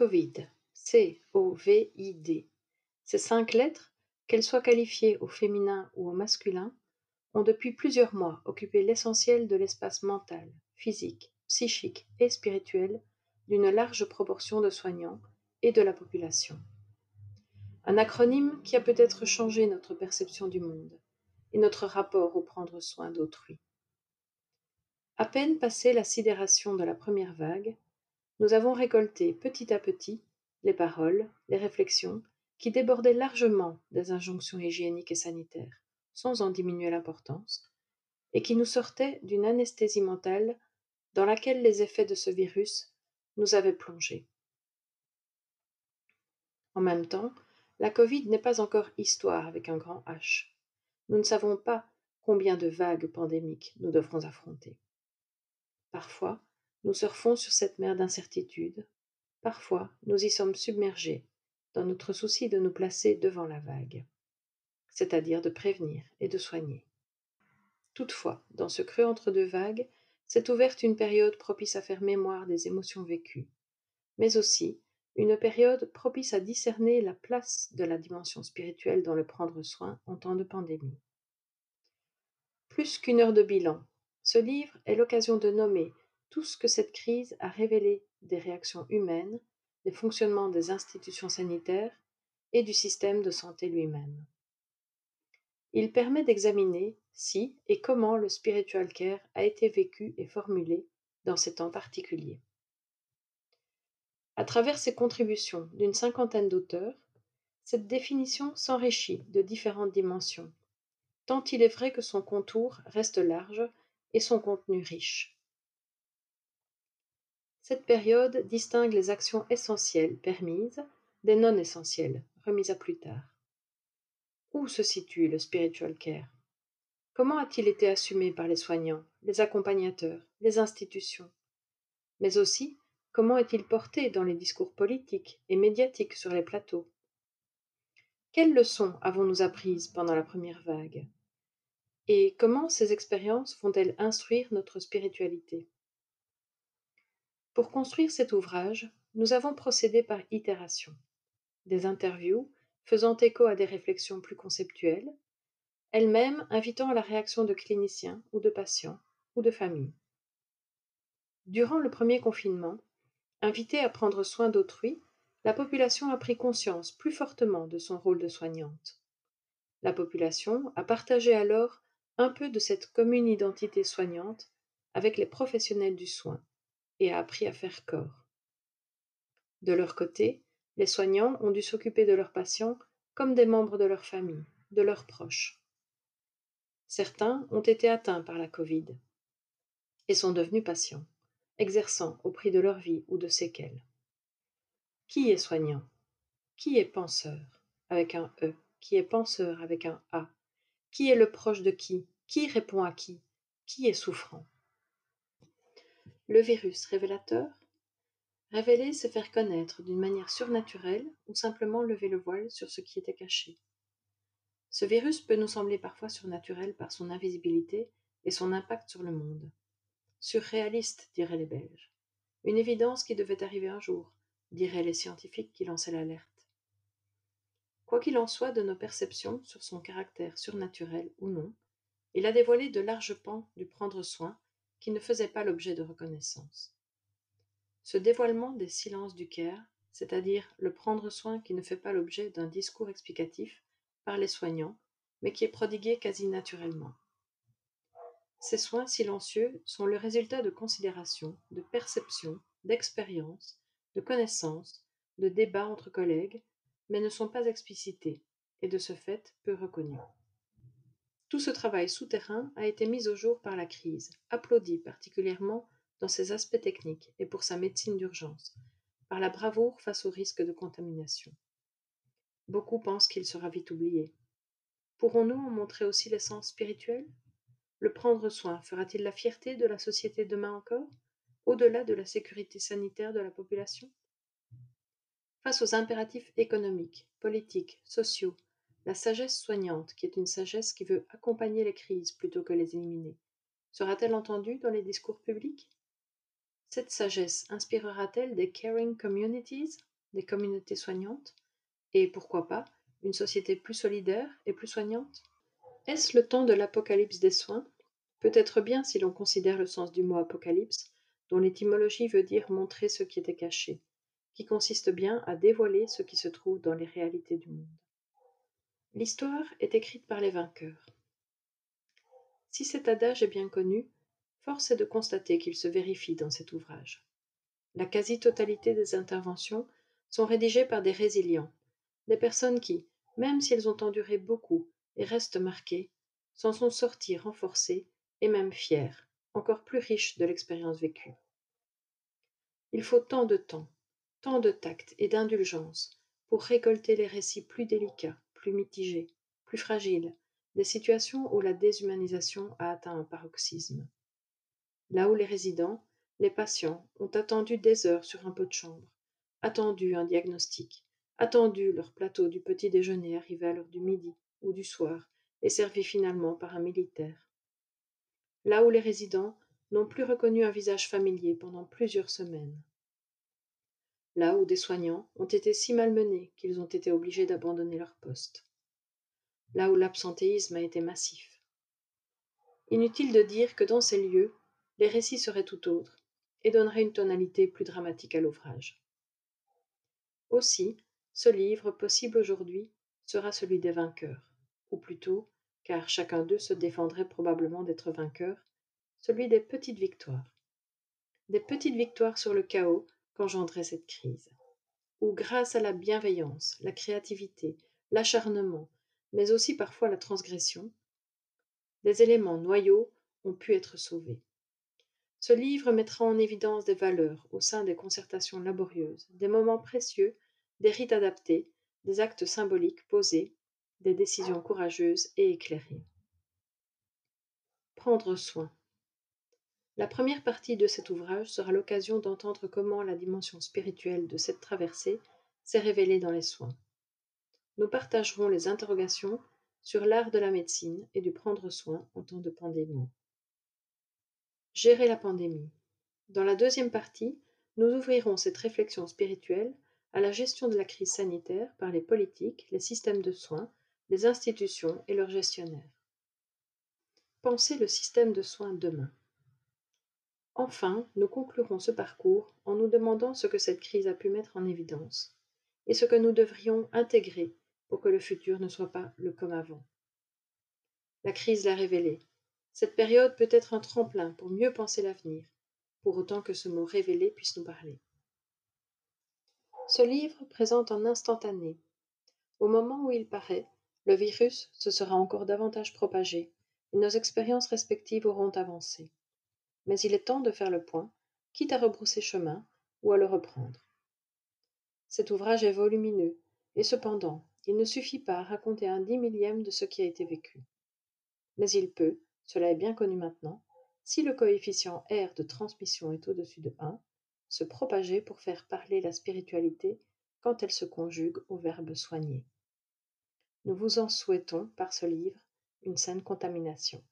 Covid, C-O-V-I-D. Ces cinq lettres, qu'elles soient qualifiées au féminin ou au masculin, ont depuis plusieurs mois occupé l'essentiel de l'espace mental, physique, psychique et spirituel d'une large proportion de soignants et de la population. Un acronyme qui a peut-être changé notre perception du monde et notre rapport au prendre soin d'autrui. À peine passée la sidération de la première vague, nous avons récolté petit à petit les paroles, les réflexions qui débordaient largement des injonctions hygiéniques et sanitaires, sans en diminuer l'importance, et qui nous sortaient d'une anesthésie mentale dans laquelle les effets de ce virus nous avaient plongés. En même temps, la Covid n'est pas encore histoire avec un grand H. Nous ne savons pas combien de vagues pandémiques nous devrons affronter. Parfois, nous surfons sur cette mer d'incertitude, parfois nous y sommes submergés dans notre souci de nous placer devant la vague, c'est-à-dire de prévenir et de soigner. Toutefois, dans ce creux entre deux vagues, s'est ouverte une période propice à faire mémoire des émotions vécues, mais aussi une période propice à discerner la place de la dimension spirituelle dans le prendre soin en temps de pandémie. Plus qu'une heure de bilan, ce livre est l'occasion de nommer tout ce que cette crise a révélé des réactions humaines, des fonctionnements des institutions sanitaires et du système de santé lui-même. Il permet d'examiner si et comment le spiritual care a été vécu et formulé dans ces temps particuliers. À travers ses contributions d'une cinquantaine d'auteurs, cette définition s'enrichit de différentes dimensions, tant il est vrai que son contour reste large et son contenu riche. Cette période distingue les actions essentielles permises des non essentielles remises à plus tard. Où se situe le spiritual care? Comment a-t-il été assumé par les soignants, les accompagnateurs, les institutions? Mais aussi, comment est-il porté dans les discours politiques et médiatiques sur les plateaux? Quelles leçons avons-nous apprises pendant la première vague? Et comment ces expériences vont-elles instruire notre spiritualité? Pour construire cet ouvrage, nous avons procédé par itération. Des interviews faisant écho à des réflexions plus conceptuelles, elles-mêmes invitant à la réaction de cliniciens ou de patients ou de familles. Durant le premier confinement, invitée à prendre soin d'autrui, la population a pris conscience plus fortement de son rôle de soignante. La population a partagé alors un peu de cette commune identité soignante avec les professionnels du soin et a appris à faire corps. De leur côté, les soignants ont dû s'occuper de leurs patients comme des membres de leur famille, de leurs proches. Certains ont été atteints par la Covid et sont devenus patients, exerçant au prix de leur vie ou de séquelles. Qui est soignant? Qui est penseur avec un E? Qui est penseur avec un A? Qui est le proche de qui? Qui répond à qui? Qui est souffrant? Le virus révélateur? Révéler, c'est faire connaître d'une manière surnaturelle ou simplement lever le voile sur ce qui était caché? Ce virus peut nous sembler parfois surnaturel par son invisibilité et son impact sur le monde. Surréaliste, diraient les Belges. Une évidence qui devait arriver un jour, diraient les scientifiques qui lançaient l'alerte. Quoi qu'il en soit de nos perceptions sur son caractère surnaturel ou non, il a dévoilé de larges pans du prendre soin qui ne faisaient pas l'objet de reconnaissance. Ce dévoilement des silences du Caire, c'est-à-dire le prendre soin qui ne fait pas l'objet d'un discours explicatif par les soignants, mais qui est prodigué quasi naturellement. Ces soins silencieux sont le résultat de considérations, de perceptions, d'expériences, de connaissances, de débats entre collègues, mais ne sont pas explicités, et de ce fait peu reconnus. Tout ce travail souterrain a été mis au jour par la crise, applaudi particulièrement dans ses aspects techniques et pour sa médecine d'urgence, par la bravoure face au risque de contamination. Beaucoup pensent qu'il sera vite oublié. Pourrons-nous en montrer aussi l'essence spirituelle? Le prendre soin fera-t-il la fierté de la société demain encore, au-delà de la sécurité sanitaire de la population? Face aux impératifs économiques, politiques, sociaux, la sagesse soignante, qui est une sagesse qui veut accompagner les crises plutôt que les éliminer, sera-t-elle entendue dans les discours publics? Cette sagesse inspirera-t-elle des caring communities des communautés soignantes? Et, pourquoi pas, une société plus solidaire et plus soignante? Est-ce le temps de l'apocalypse des soins? Peut-être bien si l'on considère le sens du mot apocalypse, dont l'étymologie veut dire montrer ce qui était caché, qui consiste bien à dévoiler ce qui se trouve dans les réalités du monde. L'histoire est écrite par les vainqueurs. Si cet adage est bien connu, force est de constater qu'il se vérifie dans cet ouvrage. La quasi-totalité des interventions sont rédigées par des résilients, des personnes qui, même s'ils ont enduré beaucoup et restent marquées, s'en sont sortis renforcés et même fiers, encore plus riches de l'expérience vécue. Il faut tant de temps, tant de tact et d'indulgence pour récolter les récits plus délicats, plus mitigés, plus fragiles, des situations où la déshumanisation a atteint un paroxysme. Là où les résidents, les patients, ont attendu des heures sur un pot de chambre, attendu un diagnostic, attendu leur plateau du petit déjeuner arrivé à l'heure du midi ou du soir et servi finalement par un militaire. Là où les résidents n'ont plus reconnu un visage familier pendant plusieurs semaines. Là où des soignants ont été si malmenés qu'ils ont été obligés d'abandonner leur poste. Là où l'absentéisme a été massif. Inutile de dire que dans ces lieux, les récits seraient tout autres et donneraient une tonalité plus dramatique à l'ouvrage. Aussi, ce livre, possible aujourd'hui, sera celui des vainqueurs, ou plutôt, car chacun d'eux se défendrait probablement d'être vainqueur, celui des petites victoires. Des petites victoires sur le chaos qu'engendrait cette crise, où grâce à la bienveillance, la créativité, l'acharnement, mais aussi parfois la transgression, des éléments noyaux ont pu être sauvés. Ce livre mettra en évidence des valeurs au sein des concertations laborieuses, des moments précieux, des rites adaptés, des actes symboliques posés, des décisions courageuses et éclairées. Prendre soin. La première partie de cet ouvrage sera l'occasion d'entendre comment la dimension spirituelle de cette traversée s'est révélée dans les soins. Nous partagerons les interrogations sur l'art de la médecine et du prendre soin en temps de pandémie. Gérer la pandémie. Dans la deuxième partie, nous ouvrirons cette réflexion spirituelle à la gestion de la crise sanitaire par les politiques, les systèmes de soins, les institutions et leurs gestionnaires. Penser le système de soins demain. Enfin, nous conclurons ce parcours en nous demandant ce que cette crise a pu mettre en évidence et ce que nous devrions intégrer pour que le futur ne soit pas le comme avant. La crise l'a révélé, cette période peut être un tremplin pour mieux penser l'avenir, pour autant que ce mot révélé puisse nous parler. Ce livre présente un instantané. Au moment où il paraît, le virus se sera encore davantage propagé et nos expériences respectives auront avancé. Mais il est temps de faire le point, quitte à rebrousser chemin ou à le reprendre. Cet ouvrage est volumineux, et cependant, il ne suffit pas à raconter un dix millième de ce qui a été vécu. Mais il peut, cela est bien connu maintenant, si le coefficient R de transmission est au-dessus de 1, se propager pour faire parler la spiritualité quand elle se conjugue au verbe soigner. Nous vous en souhaitons, par ce livre, une saine contamination.